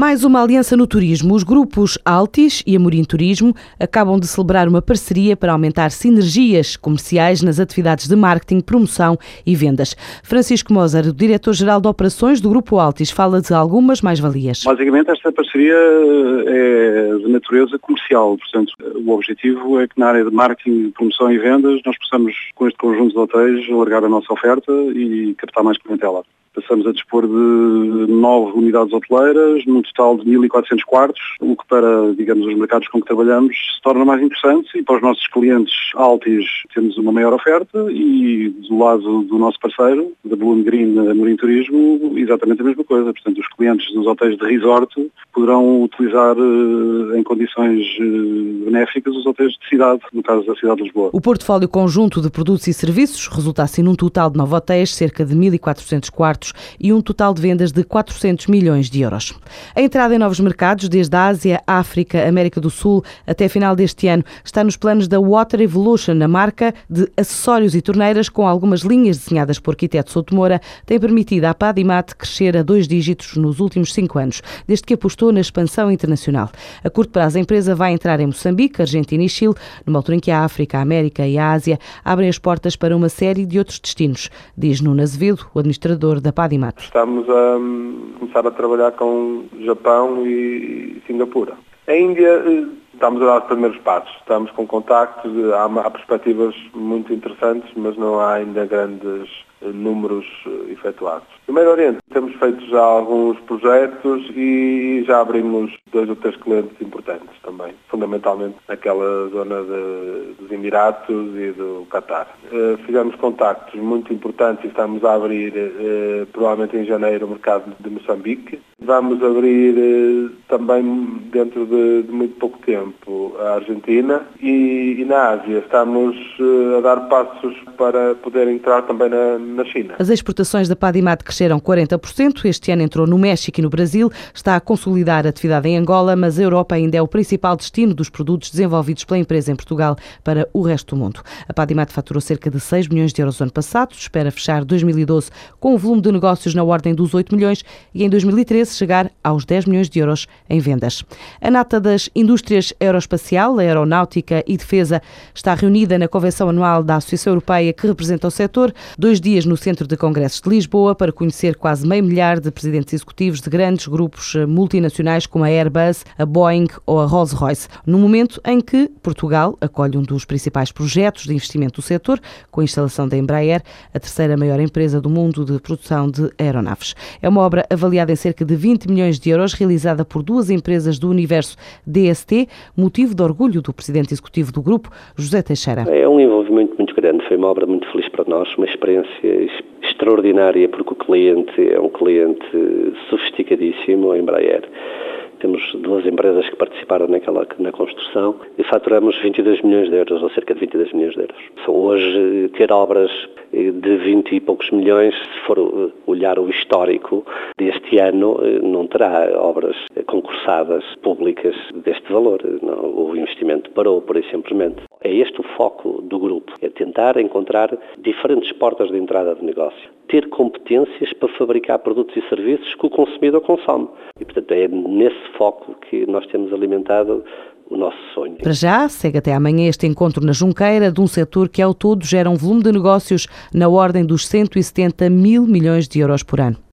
Mais uma aliança no turismo. Os grupos Altis e Amorim Turismo acabam de celebrar uma parceria para aumentar sinergias comerciais nas atividades de marketing, promoção e vendas. Francisco Moser, o diretor-geral de operações do Grupo Altis, fala de algumas mais-valias. Basicamente, esta parceria é de natureza comercial. Portanto, o objetivo é que na área de marketing, promoção e vendas nós possamos, com este conjunto de hotéis, alargar a nossa oferta e captar mais clientela. Passamos a dispor de nove unidades hoteleiras, num total de 1.400 quartos, o que para, digamos, os mercados com que trabalhamos se torna mais interessante e para os nossos clientes altis temos uma maior oferta e do lado do nosso parceiro, da Bloom Green Amorim Turismo, exatamente a mesma coisa. Portanto, os clientes dos hotéis de resort poderão utilizar eh, em condições eh, benéficas os hotéis de cidade, no caso da cidade de Lisboa. O portfólio conjunto de produtos e serviços resulta assim num total de nove hotéis, cerca de 1.400 quartos e um total de vendas de 400 milhões de euros. A entrada em novos mercados, desde a Ásia, África, América do Sul até final deste ano, está nos planos da Water Evolution, a marca de acessórios e torneiras com algumas linhas desenhadas por arquiteto Souto Moura, tem permitido à Padimat crescer a dois dígitos nos últimos cinco anos, desde que apostou na expansão internacional. A curto prazo, a empresa vai entrar em Moçambique, Argentina e Chile, numa altura em que a África, a América e a Ásia abrem as portas para uma série de outros destinos, diz Nuno Azevedo, o administrador da da Padimat? Estamos a um, começar a trabalhar com Japão e Singapura. A Índia eh, estamos a dar os primeiros passos, estamos com contactos, há, há perspectivas muito interessantes, mas não há ainda grandes números eh, efetuados. No Médio Oriente temos feito já alguns projetos e já abrimos dois ou três clientes importantes também, fundamentalmente naquela zona de, dos Emiratos e do Qatar. Uh, fizemos contactos muito importantes e estamos a abrir uh, provavelmente em janeiro o mercado de Moçambique. Vamos abrir uh, também dentro de, de, muito pouco tempo a Argentina e, e na Ásia estamos a dar passos para poder entrar também na na China. As exportações da Padimat cresceram 40%. Este ano entrou no México e no Brasil. Está a consolidar a atividade em Angola, mas a Europa ainda é o principal destino dos produtos desenvolvidos pela empresa em Portugal para o resto do mundo. A Padimat faturou cerca de 6 milhões de euros no ano passado. Espera fechar 2012 com um volume de negócios na ordem dos 8 milhões e em 2013 chegar aos 10 milhões de euros em vendas. A nata das indústrias aeroespacial, aeronáutica e defesa está reunida na Convenção Anual da Associação Europeia que representa o setor. Dois dias no Centro de Congressos de Lisboa para conhecer quase meio milhar de presidentes executivos de grandes grupos eh, multinacionais como a Airbus, a Boeing ou a Rolls-Royce, no momento em que Portugal acolhe um dos principais projetos de investimento do setor, com a instalação da Embraer, a terceira maior empresa do mundo de produção de aeronaves. É uma obra avaliada em cerca de 20 milhões de euros, realizada por duas empresas do universo DST, motivo de orgulho do presidente executivo do grupo, José Teixeira. É um envolvimento muito grande, foi uma obra muito feliz para nós, uma experiência extraordinária porque o cliente é um cliente sofisticadíssimo, a Embraer. Temos duas empresas que participaram naquela, na construção e faturamos 22 milhões de euros, ou cerca de 22 milhões de euros. Hoje ter obras de 20 e poucos milhões, se for olhar o histórico deste ano, não terá obras públicas deste valor. O investimento parou, por aí simplesmente. É este o foco do grupo, é tentar encontrar diferentes portas de entrada de negócio, ter competências para fabricar produtos e serviços que o consumidor consome. E, portanto, é nesse foco que nós temos alimentado o nosso sonho. Para já, segue até amanhã este encontro na Junqueira de um setor que ao todo gera um volume de negócios na ordem dos 170 mil milhões de euros por ano.